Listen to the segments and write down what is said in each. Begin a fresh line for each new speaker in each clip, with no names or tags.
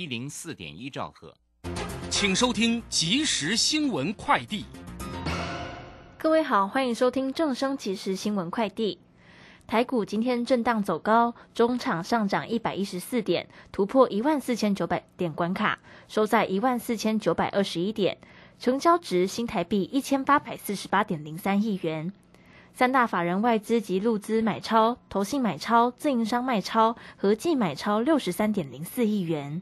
一零四点一兆赫，
请收听即时新闻快递。
各位好，欢迎收听正声即时新闻快递。台股今天震荡走高，中场上涨一百一十四点，突破一万四千九百点关卡，收在一万四千九百二十一点，成交值新台币一千八百四十八点零三亿元。三大法人外资及陆资买超、投信买超、自营商卖超，合计买超六十三点零四亿元。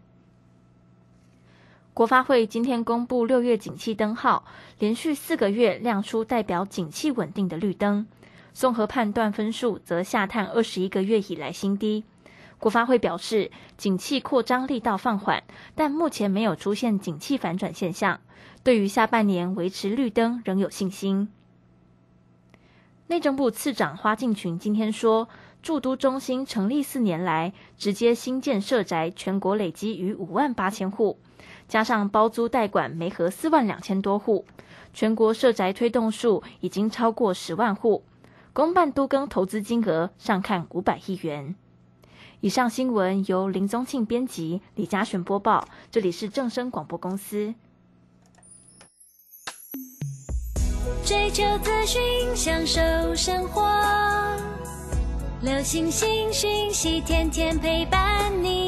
国发会今天公布六月景气灯号，连续四个月亮出代表景气稳定的绿灯，综合判断分数则下探二十一个月以来新低。国发会表示，景气扩张力道放缓，但目前没有出现景气反转现象，对于下半年维持绿灯仍有信心。内政部次长花敬群今天说，驻都中心成立四年来，直接新建社宅全国累积逾五万八千户，加上包租代管没合四万两千多户，全国社宅推动数已经超过十万户，公办都更投资金额上看五百亿元。以上新闻由林宗庆编辑，李嘉璇播报，这里是正声广播公司。
追求资讯，享受生活。流星星讯息，天天陪伴你。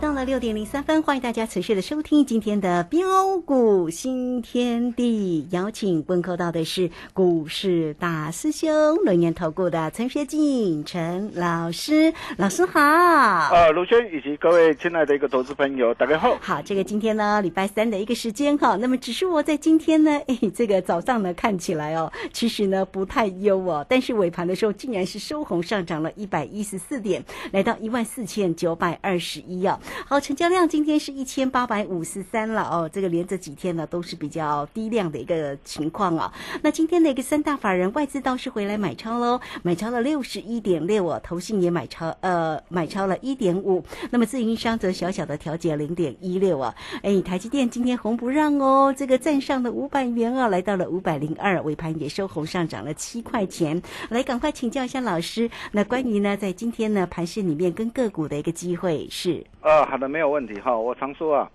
到了六点零三分，欢迎大家持续的收听今天的标股新天地。邀请问候到的是股市大师兄轮研投顾的陈学进陈老师，老师好。
呃，卢轩以及各位亲爱的一个投资朋友，大家好。
好，这个今天呢，礼拜三的一个时间哈，那么只是我在今天呢，哎，这个早上呢看起来哦，其实呢不太优哦，但是尾盘的时候竟然是收红上涨了一百一十四点，来到一万四千九百二十一哦。好，成交量今天是一千八百五十三了哦，这个连着几天呢都是比较低量的一个情况啊。那今天的一个三大法人外资倒是回来买超喽，买超了六十一点六哦，投信也买超呃买超了一点五，那么自营商则小小的调节零点一六啊。哎，台积电今天红不让哦，这个站上的五百元啊，来到了五百零二，尾盘也收红上涨了七块钱。来，赶快请教一下老师，那关于呢在今天呢盘市里面跟个股的一个机会是？
啊，好的，没有问题哈。我常说啊，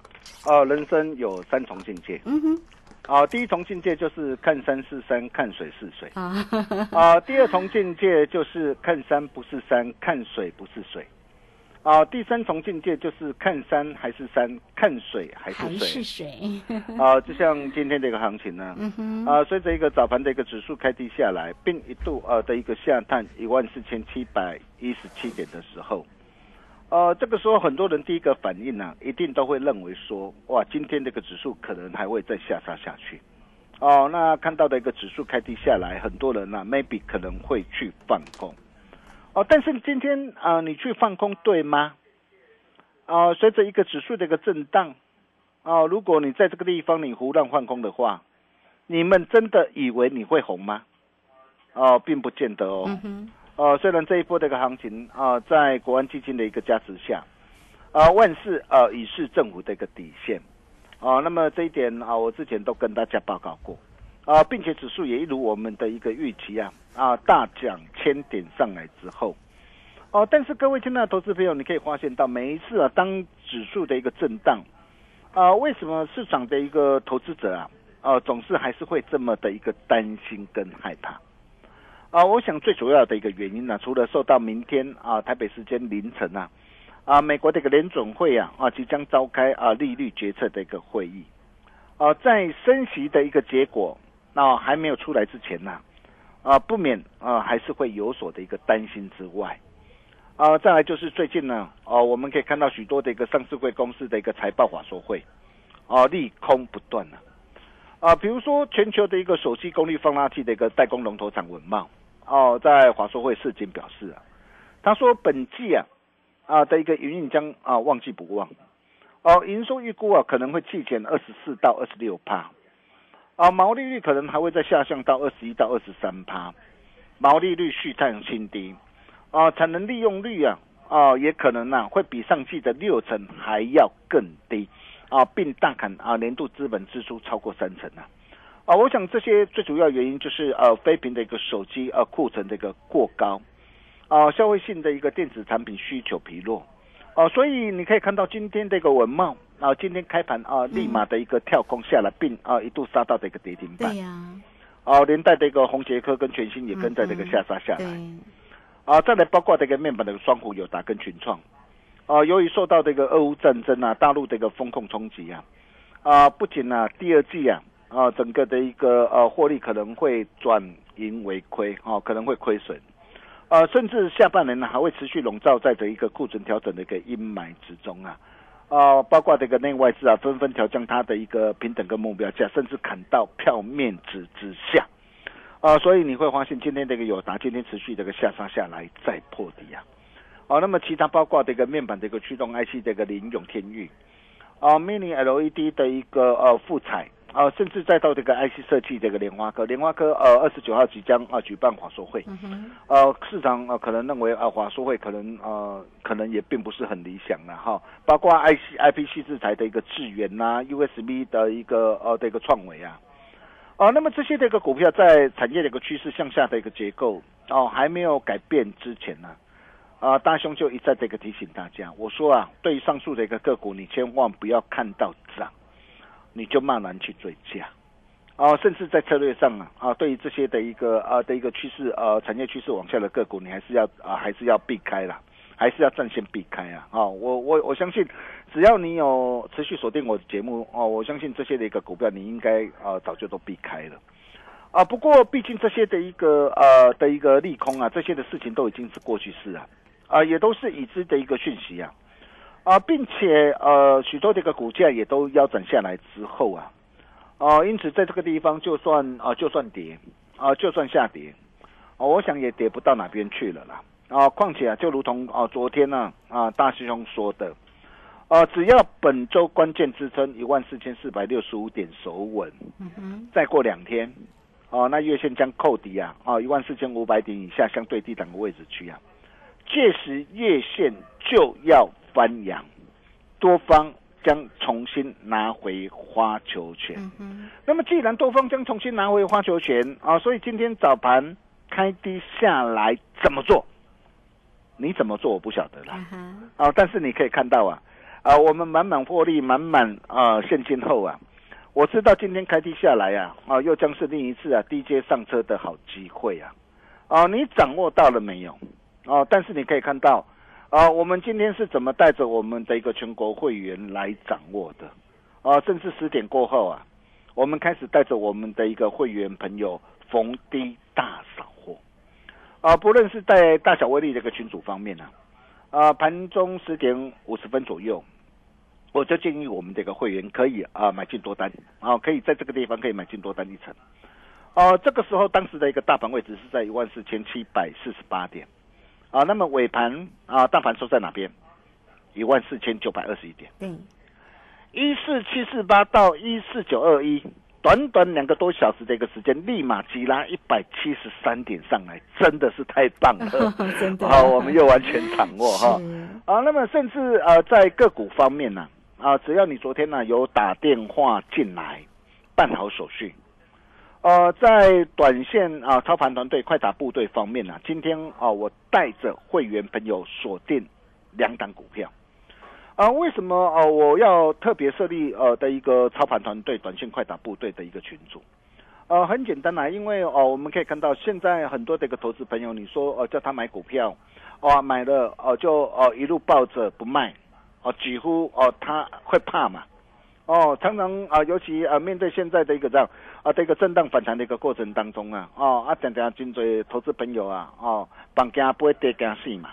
啊，人生有三重境界。嗯哼。啊，第一重境界就是看山是山，看水是水。啊。啊，第二重境界就是看山不是山，看水不是水。啊，第三重境界就是看山还是山，看水还是水。
是水。
啊，就像今天这个行情呢，啊，随着一个早盘的一个指数开低下来，并一度呃的一个下探一万四千七百一十七点的时候。呃，这个时候很多人第一个反应呢，一定都会认为说，哇，今天这个指数可能还会再下杀下去。哦，那看到的一个指数开低下来，很多人呢，maybe 可能会去放空。哦，但是今天啊，你去放空对吗？啊，随着一个指数的一个震荡，啊，如果你在这个地方你胡乱放空的话，你们真的以为你会红吗？哦，并不见得哦。呃，虽然这一波的一个行情啊，在国安基金的一个加持下，啊，万事呃已是政府的一个底线，啊，那么这一点啊，我之前都跟大家报告过，啊，并且指数也一如我们的一个预期啊啊大涨千点上来之后，哦，但是各位亲爱的投资朋友，你可以发现到每一次啊，当指数的一个震荡啊，为什么市场的一个投资者啊，呃，总是还是会这么的一个担心跟害怕？啊？我想最主要的一个原因呢，除了受到明天啊台北时间凌晨啊啊美国的一个联总会啊啊即将召开啊利率决策的一个会议啊，在升息的一个结果。那还没有出来之前呢，啊，不免啊还是会有所的一个担心之外，啊，再来就是最近呢，啊，我们可以看到许多的一个上市会公司的一个财报法说会，啊，利空不断呢，啊，比如说全球的一个手机功率放大器的一个代工龙头厂文茂，哦，在华说会事件表示啊，他说本季啊啊的一个营运将啊旺季不旺，哦，营收预估啊可能会季减二十四到二十六帕。啊，毛利率可能还会再下降到二十一到二十三趴，毛利率续探新低，啊，产能利用率啊，啊，也可能呢会比上季的六成还要更低，啊，并大砍啊年度资本支出超过三成啊，啊，我想这些最主要原因就是呃，非屏的一个手机呃库存的一个过高，啊，消费性的一个电子产品需求疲弱。哦，所以你可以看到今天这个文茂啊，今天开盘啊，立马的一个跳空下来，并啊一度杀到这个跌停板。
对呀。
哦，连带这个红杰科跟全新也跟在这个下杀下来。啊，再来包括这个面板的双虎友达跟群创。啊，由于受到这个俄乌战争啊，大陆这个风控冲击啊，啊，不仅啊第二季啊，啊整个的一个呃获利可能会转盈为亏，啊，可能会亏损。呃，甚至下半年呢还会持续笼罩在这一个库存调整的一个阴霾之中啊，啊，包括这个内外资啊纷纷调降它的一个平等跟目标价，甚至砍到票面值之下，啊，所以你会发现今天这个友达今天持续这个下杀下来再破底啊，啊，那么其他包括这个面板的一个驱动 IC 这个林永天域，啊，Mini LED 的一个呃富彩。啊，甚至再到这个 IC 设计这个莲花科，莲花科呃二十九号即将啊举办华硕会，呃市场呃可能认为啊华硕会可能呃可能也并不是很理想了哈，包括 IC IPC 制裁的一个智源呐，USB 的一个呃的一个创维啊，哦那么这些的一个股票在产业的一个趋势向下的一个结构哦还没有改变之前呢，啊大兄就一再这个提醒大家，我说啊对于上述的一个个股，你千万不要看到涨。你就慢慢去追加，啊，甚至在策略上啊，啊，对于这些的一个啊的一个趋势，呃，产业趋势往下的个股，你还是要啊，还是要避开啦，还是要战线避开啊，啊，我我我相信，只要你有持续锁定我的节目哦，我相信这些的一个股票，你应该啊早就都避开了，啊，不过毕竟这些的一个呃的一个利空啊，这些的事情都已经是过去式啊，啊，也都是已知的一个讯息啊。啊，并且呃，许多这个股价也都腰斩下来之后啊，啊，因此在这个地方就算啊，就算跌啊，就算下跌啊，我想也跌不到哪边去了啦。啊，况且啊，就如同啊，昨天呢啊，大师兄说的，啊，只要本周关键支撑一万四千四百六十五点守稳，嗯哼，再过两天，啊，那月线将扣底啊，啊，一万四千五百点以下相对低档的位置区啊，届时月线就要。翻扬，多方将重新拿回花球权。那么，既然多方将重新拿回花球权啊，所以今天早盘开低下来怎么做？你怎么做我不晓得了。啊，但是你可以看到啊，啊，我们满满获利，满满啊现金后啊，我知道今天开低下来啊，啊，又将是另一次啊低阶上车的好机会啊。啊，你掌握到了没有？啊，但是你可以看到。啊，我们今天是怎么带着我们的一个全国会员来掌握的？啊，正是十点过后啊，我们开始带着我们的一个会员朋友逢低大扫货。啊，不论是在大小威力这个群组方面呢，啊，盘中十点五十分左右，我就建议我们这个会员可以啊买进多单，啊，可以在这个地方可以买进多单一层。啊，这个时候当时的一个大盘位置是在一万四千七百四十八点。啊，那么尾盘啊，大盘收在哪边？一万四千九百二十一点。
嗯，
一四七四八到一四九二一，短短两个多小时的一个时间，立马急拉一百七十三点上来，真的是太棒了。
真的。
好，我们又完全掌握 哈。啊，那么甚至呃，在个股方面呢，啊，只要你昨天呢有打电话进来办好手续，呃，在短线啊操盘团队快打部队方面呢，今天啊我带着会员朋友锁定两档股票。啊，为什么呃我要特别设立呃的一个操盘团队短线快打部队的一个群组？呃，很简单啦，因为哦，我们可以看到现在很多的一个投资朋友，你说呃叫他买股票，哦买了哦就哦一路抱着不卖，哦几乎哦他会怕嘛，哦常常啊尤其啊面对现在的一个这样啊的一个震荡反弹的一个过程当中啊，哦啊常常真多投资朋友啊哦房价不会跌惊死嘛。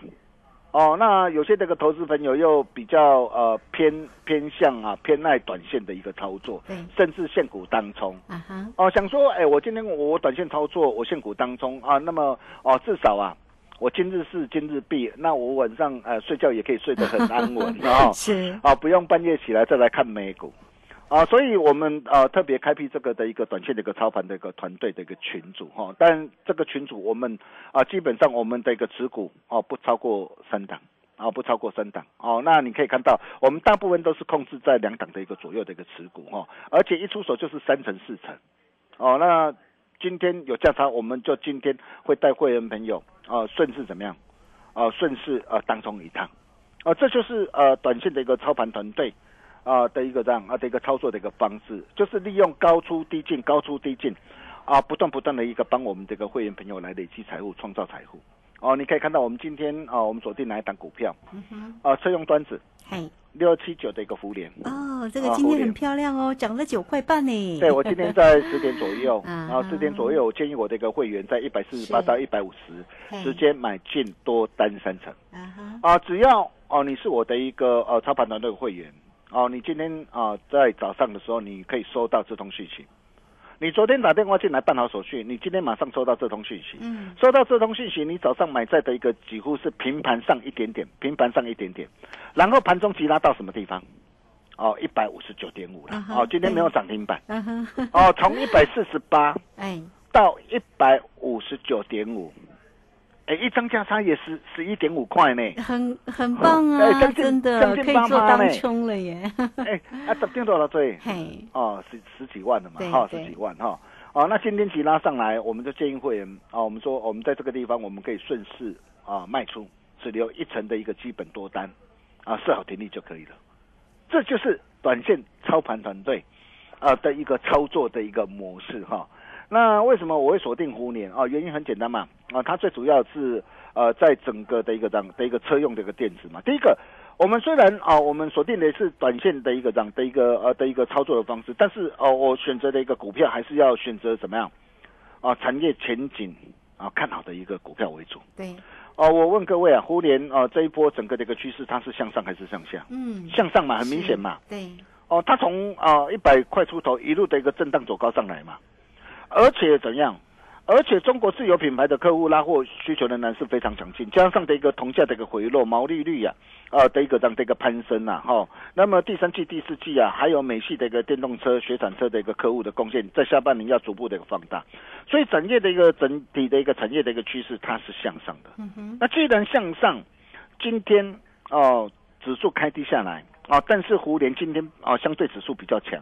哦，那有些这个投资朋友又比较呃偏偏向啊偏爱短线的一个操作，
对，
甚至限股当冲。
啊哈，
哦，想说哎，我今天我短线操作，我限股当冲啊，那么哦至少啊，我今日事今日毕，那我晚上呃睡觉也可以睡得很安稳啊，
是。
啊，不用半夜起来再来看美股。啊，所以我们呃特别开辟这个的一个短线的一个操盘的一个团队的一个群组哈，但这个群组我们啊基本上我们的一个持股哦不超过三档。啊不超过三档。哦，那你可以看到我们大部分都是控制在两档的一个左右的一个持股哈，而且一出手就是三成四成。哦，那今天有价差，我们就今天会带会员朋友啊顺势怎么样啊顺势啊当中一趟啊，这就是呃短线的一个操盘团队。啊的一个这样啊的一个操作的一个方式，就是利用高出低进、高出低进，啊，不断不断的一个帮我们这个会员朋友来累积财富、创造财富。哦，你可以看到我们今天啊，我们锁定哪一档股票？嗯哼。啊，车用端子。
嘿。
六七九的一个福联。
哦，这个今天很漂亮哦，涨了九块半呢。
对，我今天在十点左右，啊，十点左右，我建议我的一个会员在一百四十八到一百五十直接买进多单三成。啊哈。啊，只要哦，你是我的一个呃操盘团队会员。哦，你今天啊，在早上的时候，你可以收到这通讯息。你昨天打电话进来办好手续，你今天马上收到这通讯息。嗯，收到这通讯息，你早上买在的一个几乎是平盘上一点点，平盘上一点点，然后盘中急拉到什么地方？哦，一百五十九点五了。哦，今天没有涨停板。哦，从一百四十八 哎到一百五十九点五。哎，一张价差也十十一点五块呢，
很很棒啊，真的可以做当冲了耶。
哎，啊，十点多了对，嘿，哦，十十几万的嘛，哈，十几万哈，哦，那今天起拉上来，我们就建议会员啊，我们说我们在这个地方，我们可以顺势啊卖出，只留一层的一个基本多单，啊，设好停利就可以了。这就是短线操盘团队啊的一个操作的一个模式哈。那为什么我会锁定湖联啊？原因很简单嘛，啊，它最主要是呃，在整个的一个这样的一个车用的一个电子嘛。第一个，我们虽然啊，我们锁定的是短线的一个这样的一个呃的一个操作的方式，但是哦，我选择的一个股票还是要选择怎么样啊？产业前景啊看好的一个股票为主。
对。
哦，我问各位啊，湖联啊这一波整个的一个趋势，它是向上还是向下？嗯，向上嘛，很明显嘛。
对。
哦，它从啊一百块出头一路的一个震荡走高上来嘛。而且怎样？而且中国自有品牌的客户拉货需求仍然是非常强劲，加上的一个铜价的一个回落，毛利率呀，呃的一个这样的一个攀升呐，哈。那么第三季、第四季啊，还有美系的一个电动车、雪产车的一个客户的贡献，在下半年要逐步的一个放大，所以整业的一个整体的一个产业的一个趋势，它是向上的。嗯哼。那既然向上，今天哦指数开低下来啊，但是湖联今天啊相对指数比较强，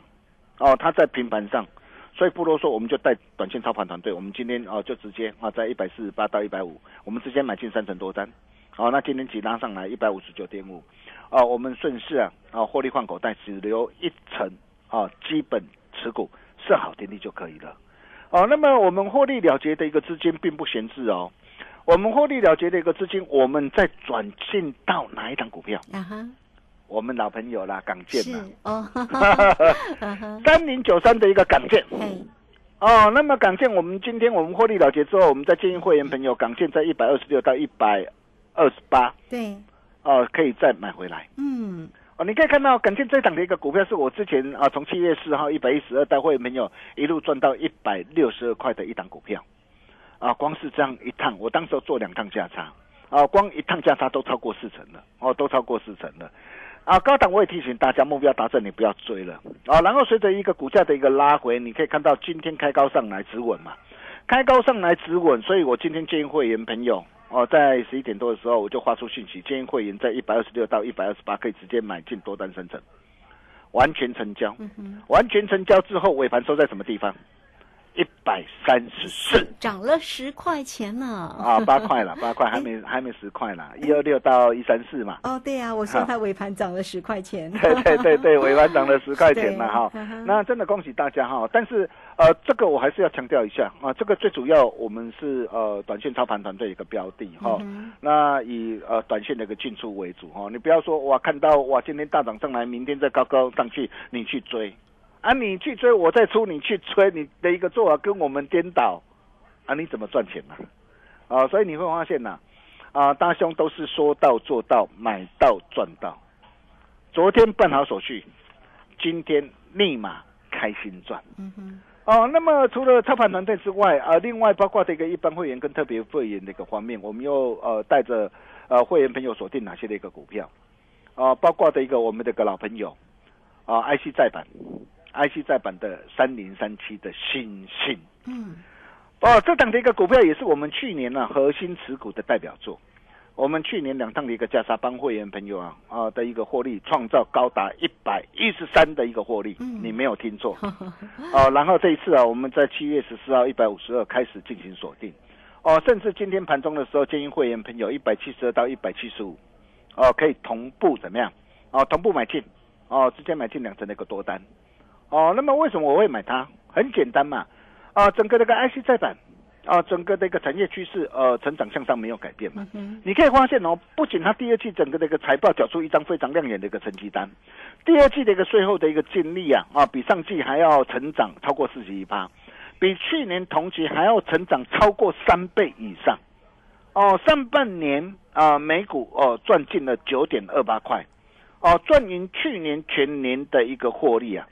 哦它在平盘上。所以不啰嗦，我们就带短线操盘团队。我们今天啊，就直接啊，在一百四十八到一百五，我们直接买进三成多单。好，那今天急拉上来一百五十九点五，啊，我们顺势啊啊获利换口袋，只留一层啊基本持股设好停利就可以了。哦，那么我们获利了结的一个资金并不闲置哦，我们获利了结的一个资金，我们再转进到哪一档股票？啊哈。我们老朋友啦，港建嘛，哦，三零九三的一个港建，哦，那么港建，我们今天我们获利了结之后，我们再建议会员朋友，港建在一百二十六到一百二十八，
对，
哦，可以再买回来，嗯，哦，你可以看到港建这档的一个股票，是我之前啊，从七月四号一百一十二带会员朋友一路赚到一百六十二块的一档股票，啊，光是这样一趟，我当时做两趟价差，啊，光一趟价差都超过四成了，哦，都超过四成了。啊，高档我也提醒大家，目标达成你不要追了啊。然后随着一个股价的一个拉回，你可以看到今天开高上来止稳嘛，开高上来止稳，所以我今天建议会员朋友哦，在十一点多的时候我就发出信息，建议会员在一百二十六到一百二十八可以直接买进多单生成，完全成交，完全成交之后尾盘收在什么地方？一百三十四，
涨了十块钱呢。
啊，八块了，八块还没还没十块呢，一二六到一三四嘛。
哦，对呀，我说它尾盘涨了十块钱。
对对对对，尾盘涨了十块钱了哈。那真的恭喜大家哈，但是呃，这个我还是要强调一下啊，这个最主要我们是呃短线操盘团队一个标的哈。那以呃短线的一个进出为主哈，你不要说哇看到哇今天大涨上来，明天再高高上去，你去追。啊，你去追，我再出，你去追，你的一个做法跟我们颠倒，啊，你怎么赚钱呢？啊，所以你会发现呐，啊，大兄都是说到做到，买到赚到。昨天办好手续，今天立马开心赚。嗯哼。哦，那么除了操盘团队之外，啊，另外包括这个一般会员跟特别会员的一个方面，我们又呃带着呃会员朋友锁定哪些的一个股票？啊，包括的一个我们的个老朋友，啊，IC 再版。IC 再版的三零三七的星星，嗯，哦，这档的一个股票也是我们去年呢核心持股的代表作。我们去年两趟的一个加沙帮会员朋友啊啊的一个获利，创造高达一百一十三的一个获利，你没有听错。哦，然后这一次啊，我们在七月十四号一百五十二开始进行锁定，哦，甚至今天盘中的时候，建议会员朋友一百七十二到一百七十五，哦，可以同步怎么样？哦，同步买进，哦，直接买进两成的一个多单。哦，那么为什么我会买它？很简单嘛，啊，整个那个 IC 再版，啊，整个的一个产业趋势，呃，成长向上没有改变嘛。你可以发现哦，不仅它第二季整个的一个财报缴出一张非常亮眼的一个成绩单，第二季的一个税后的一个净利啊，啊，比上季还要成长超过四十一趴，比去年同期还要成长超过三倍以上。哦，上半年啊，每股哦赚进了九点二八块，哦，赚赢去年全年的一个获利啊。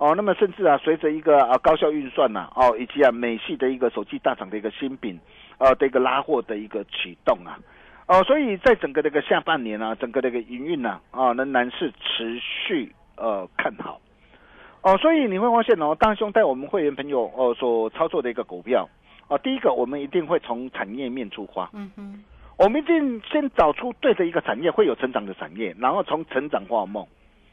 哦，那么甚至啊，随着一个啊高效运算呐，哦，以及啊美系的一个手机大厂的一个新品，呃的一个拉货的一个启动啊，哦，所以在整个这个下半年啊，整个这个营运呐，啊仍然是持续呃看好，哦，所以你会发现哦，大兄带我们会员朋友哦所操作的一个股票，哦，第一个我们一定会从产业面出发，嗯哼，我们一定先找出对的一个产业会有成长的产业，然后从成长化梦。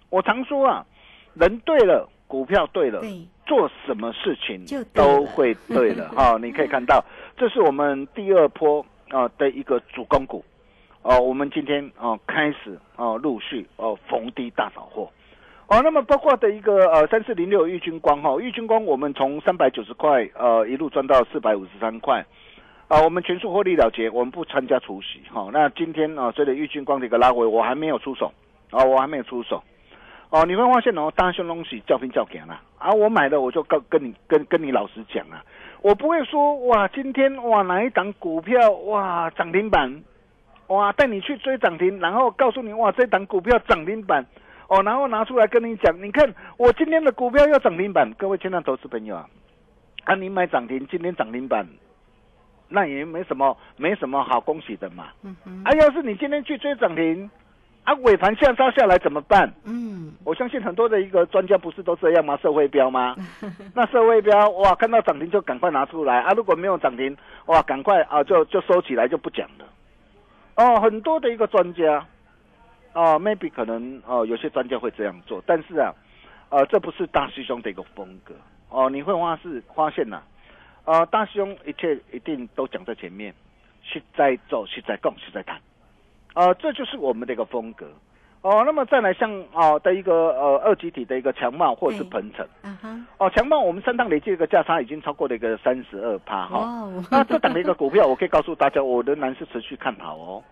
我常说啊，人对了。股票对了，做什么事情都会对了 哈。你可以看到，这是我们第二波啊的一个主攻股哦。我们今天啊开始啊陆续哦逢低大扫货哦。那么包括的一个呃三四零六玉军光哈，玉军光我们从三百九十块呃一路赚到四百五十三块啊。我们全数获利了结，我们不参加除息哈。那今天啊随着玉军光的一个拉回，我还没有出手啊，我还没有出手。哦，你会发现哦，大熊东西叫拼叫给了啊！我买的我就跟跟你跟跟你老实讲啊，我不会说哇，今天哇哪一档股票哇涨停板，哇带你去追涨停，然后告诉你哇这档股票涨停板，哦然后拿出来跟你讲，你看我今天的股票要涨停板，各位亲爱的投资朋友啊，啊你买涨停，今天涨停板，那也没什么没什么好恭喜的嘛，嗯嗯，啊要是你今天去追涨停。啊，尾盘下杀下来怎么办？嗯，我相信很多的一个专家不是都这样吗？社会标吗？那社会标哇，看到涨停就赶快拿出来啊！如果没有涨停，哇，赶快啊，就就收起来就不讲了。哦，很多的一个专家，哦，maybe 可能哦，有些专家会这样做，但是啊，呃，这不是大师兄的一个风格哦。你会发是发现呐，呃，大师兄一切一定都讲在前面，是在做，是在讲，是在谈。呃，这就是我们的一个风格哦。那么再来像啊的一个呃二级体的一个强茂或者是鹏程，哦强茂我们三档累计一个价差已经超过了一个三十二趴哈。那这档的一个股票，我可以告诉大家，我仍然是持续看好哦。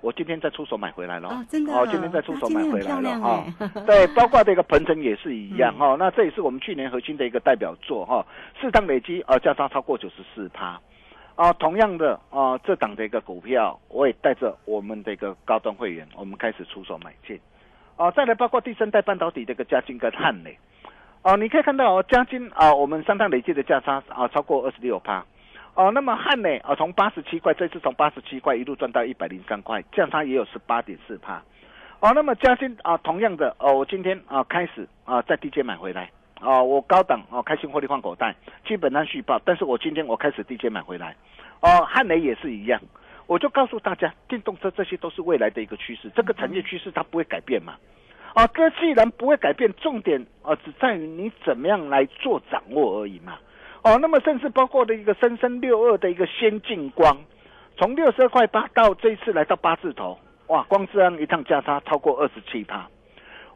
我今天再出手买回来了哦，
真的
哦，今天再出手买回来了哈。对，包括这个鹏程也是一样哈。那这也是我们去年核心的一个代表作哈。四档累计呃价差超过九十四趴。啊，同样的啊，这档的一个股票，我也带着我们的一个高端会员，我们开始出手买进。啊，再来包括第三代半导体的一个嘉金跟汉磊。啊，你可以看到哦，嘉金啊，我们三趟累计的价差啊超过二十六趴。哦，那么汉磊啊，从八十七块，这次从八十七块一路赚到一百零三块，价差也有十八点四趴。哦，那么嘉金啊，同样的哦，我今天啊开始啊在低阶买回来。哦，我高档哦，开心获利换口袋，基本上续报。但是我今天我开始低阶买回来，哦，汉雷也是一样，我就告诉大家，电动车这些都是未来的一个趋势，这个产业趋势它不会改变嘛。啊，这既然不会改变，重点啊只在于你怎么样来做掌握而已嘛。哦，那么甚至包括的一个三三六二的一个先进光，从六十二块八到这一次来到八字头，哇，光这样一趟价差超过二十七趴。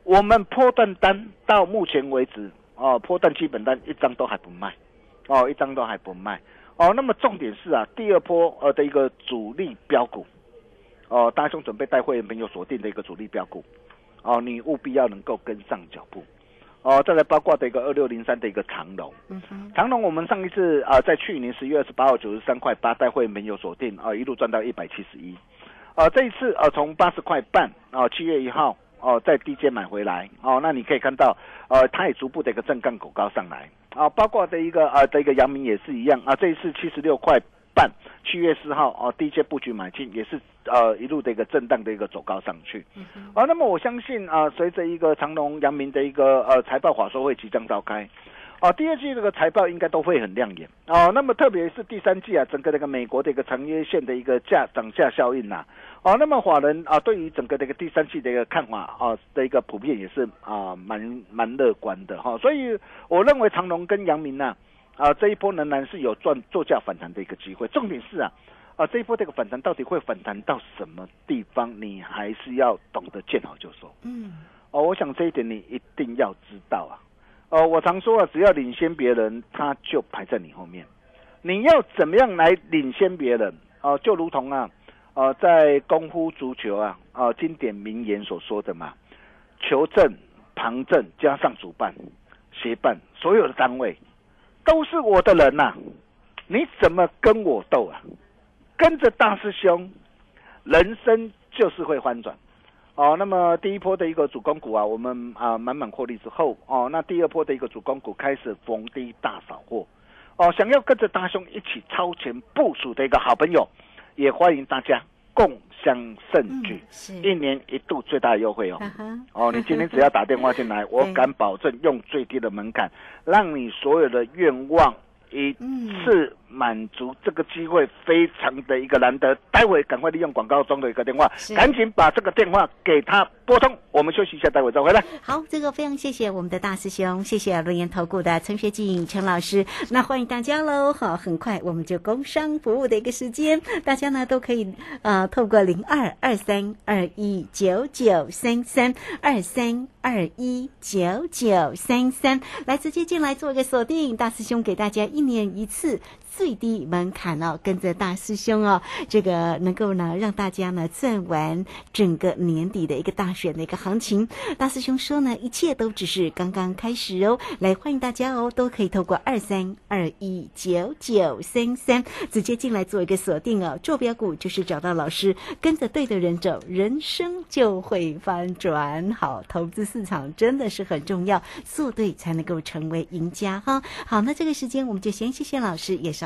我们破断单到目前为止，哦，破断基本单一张都还不卖，哦，一张都还不卖。哦，那么重点是啊，第二波呃的一个主力标股，哦，大兄准备带会员朋友锁定的一个主力标股，哦，你务必要能够跟上脚步。哦，再来包括的一个二六零三的一个长龙，长龙我们上一次啊，在去年十月二十八号九十三块八，带会没有锁定啊，一路赚到一百七十一，啊，这一次啊，从八十块半啊，七月一号哦，在低阶买回来哦，那你可以看到，呃，它也逐步的一个震荡狗高上来啊，包括的一个呃的一个阳明也是一样啊，这一次七十六块。半七月四号哦，第一阶布局买进也是呃一路的一个震荡的一个走高上去，啊，那么我相信啊，随着一个长隆、阳明的一个呃财报法说会即将召开，啊，第二季这个财报应该都会很亮眼哦。那么特别是第三季啊，整个这个美国的一个长约线的一个价涨价效应呐，哦，那么法人啊对于整个这个第三季的一个看法啊的一个普遍也是啊蛮蛮乐观的哈，所以我认为长隆跟阳明呢。啊，这一波仍然是有赚作价反弹的一个机会。重点是啊，啊这一波这个反弹到底会反弹到什么地方？你还是要懂得见好就收。嗯，哦，我想这一点你一定要知道啊。哦，我常说啊，只要领先别人，他就排在你后面。你要怎么样来领先别人？哦，就如同啊，呃，在功夫足球啊，啊经典名言所说的嘛，球证、旁证加上主办、协办所有的单位。都是我的人呐，你怎么跟我斗啊？跟着大师兄，人生就是会翻转哦。那么第一波的一个主攻股啊，我们啊满满获利之后哦，那第二波的一个主攻股开始逢低大扫货哦。想要跟着大兄一起超前部署的一个好朋友，也欢迎大家共享盛举，一年一度最大的优惠哦。哦，你今天只要打电话进来，我敢保证用最低的门槛。让你所有的愿望一次满足，这个机会非常的一个难得。待会赶快利用广告中的一个电话，赶紧把这个电话给他拨通。我们休息一下，待会再回来。
好，这个非常谢谢我们的大师兄，谢谢龙岩投顾的陈学静陈老师。那欢迎大家喽！好，很快我们就工商服务的一个时间，大家呢都可以呃透过零二二三二一九九三三二三。二一九九三三，来直接进来做一个锁定，大师兄给大家一年一次。最低门槛哦，跟着大师兄哦，这个能够呢让大家呢赚完整个年底的一个大选的一个行情。大师兄说呢，一切都只是刚刚开始哦。来欢迎大家哦，都可以透过二三二一九九三三直接进来做一个锁定哦。坐标股就是找到老师，跟着对的人走，人生就会翻转。好，投资市场真的是很重要，做对才能够成为赢家哈。好，那这个时间我们就先谢谢老师，也是。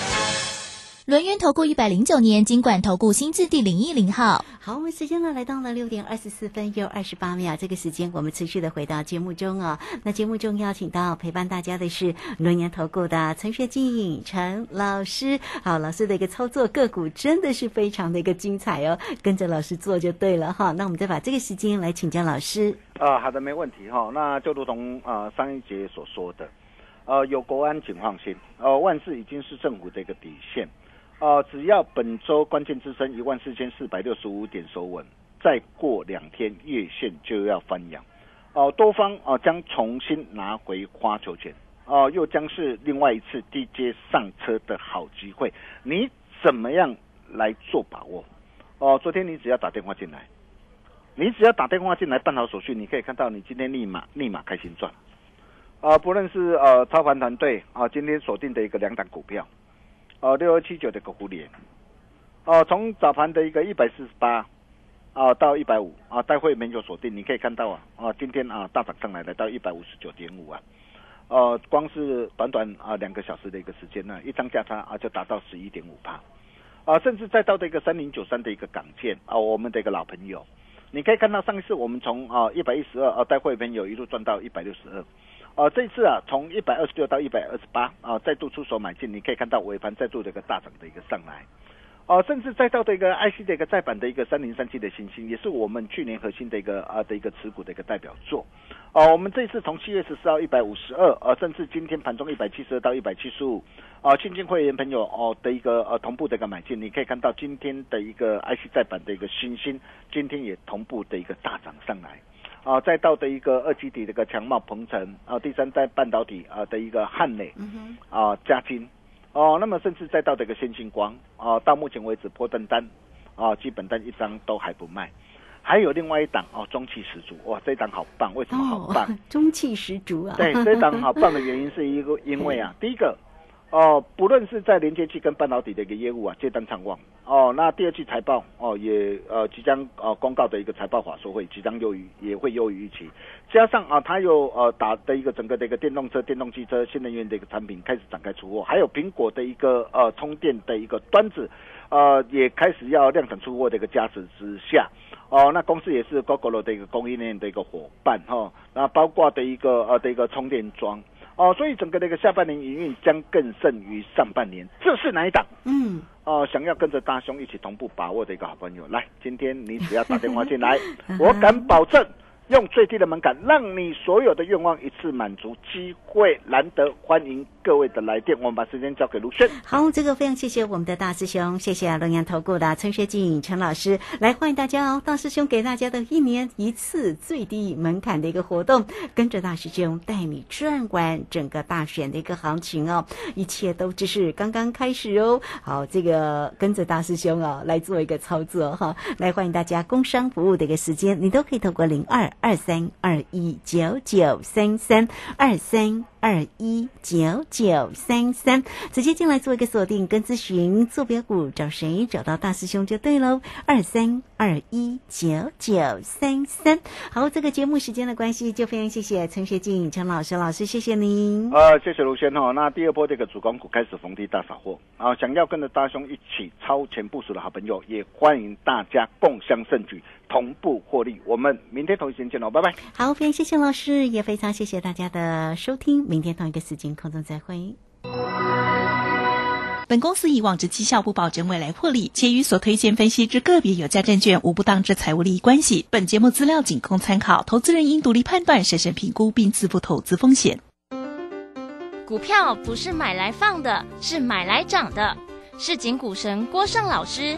轮源投顾一百零九年金管投顾新字第零一零号。
好，我们时间呢来到了六点二十四分又二十八秒，这个时间我们持续的回到节目中哦。那节目中邀请到陪伴大家的是轮研投顾的陈学静陈老师。好，老师的一个操作个股真的是非常的一个精彩哦，跟着老师做就对了哈。那我们再把这个时间来请教老师。
啊，好的，没问题哈。那就如同啊上一节所说的，呃，有国安请放心，呃，万事已经是政府的一个底线。哦，只要本周关键支撑一万四千四百六十五点收稳，再过两天月线就要翻阳，哦，多方啊将重新拿回花球权，哦，又将是另外一次低阶上车的好机会，你怎么样来做把握？哦，昨天你只要打电话进来，你只要打电话进来办好手续，你可以看到你今天立马立马开心赚，啊，不论是呃超凡团队啊，今天锁定的一个两档股票，哦六二七九的狗虎脸。哦，从早盘的一个一百四十八，啊到一百五啊，待会没有锁定，你可以看到啊，啊今天啊大涨上来来到一百五十九点五啊，呃光是短短啊两个小时的一个时间呢，一张价差啊就达到十一点五八，啊甚至再到的一个三零九三的一个港建啊，我们的一个老朋友，你可以看到上一次我们从啊一百一十二啊待会朋友一路赚到一百六十二，啊这次啊从一百二十六到一百二十八啊再度出手买进，你可以看到尾盘再度的一个大涨的一个上来。哦，甚至再到的一个 IC 的一个再版的一个三零三七的星星，也是我们去年核心的一个啊的一个持股的一个代表作。哦，我们这次从七月十四号一百五十二，呃，甚至今天盘中一百七十二到一百七十五，啊，新进会员朋友哦的一个呃同步的一个买进，你可以看到今天的一个 IC 再版的一个星星，今天也同步的一个大涨上来。啊，再到的一个二基底的一个强茂鹏程，啊，第三代半导体啊的一个汉磊，啊，嘉金。哦，那么甚至再到这个先进光啊，到目前为止破单单啊，基本单一张都还不卖，还有另外一档哦，中气十足哇，这档好棒，为什么好棒？
中气十足啊！
对，这档 好棒的原因是一个，因为啊，第一个。哦，不论是在连接器跟半导体的一个业务啊，接单畅旺哦。那第二季财报哦，也呃即将呃公告的一个财报法说会即将优于也会优于预期，加上啊，它有呃打的一个整个的一个电动车、电动汽车、新能源的一个产品开始展开出货，还有苹果的一个呃充电的一个端子，呃也开始要量产出货的一个加持之下，哦，那公司也是 Google 的一个供应链的一个伙伴哈，那包括的一个呃的一个充电桩。哦，所以整个的一个下半年营运将更胜于上半年，这是哪一档？嗯，哦，想要跟着大兄一起同步把握的一个好朋友，来，今天你只要打电话进来，我敢保证。用最低的门槛，让你所有的愿望一次满足，机会难得，欢迎各位的来电。我们把时间交给卢轩。
好，这个非常谢谢我们的大师兄，谢谢龙阳投顾的陈学静陈老师来欢迎大家哦。大师兄给大家的一年一次最低门槛的一个活动，跟着大师兄带你转完整个大选的一个行情哦，一切都只是刚刚开始哦。好，这个跟着大师兄啊来做一个操作哈，来欢迎大家工商服务的一个时间，你都可以透过零二。二三二一九九三三二三二一九九三三，直接进来做一个锁定跟咨询，坐标股找谁？找到大师兄就对喽。二三二一九九三三，好，这个节目时间的关系，就非常谢谢陈学静陈老师老师，谢谢您。
呃，谢谢卢先哈。那第二波这个主攻股开始逢低大扫货啊，想要跟着大兄一起超前部署的好朋友，也欢迎大家共襄盛举。同步获利，我们明天同一时间见喽，拜拜。
好，非常谢谢老师，也非常谢谢大家的收听，明天同一个时间空中再会。
本公司以往之绩效不保证未来获利，且与所推荐分析之个别有价证券无不当之财务利益关系。本节目资料仅供参考，投资人应独立判断、审慎评估并自负投资风险。
股票不是买来放的，是买来涨的。市井股神郭胜老师。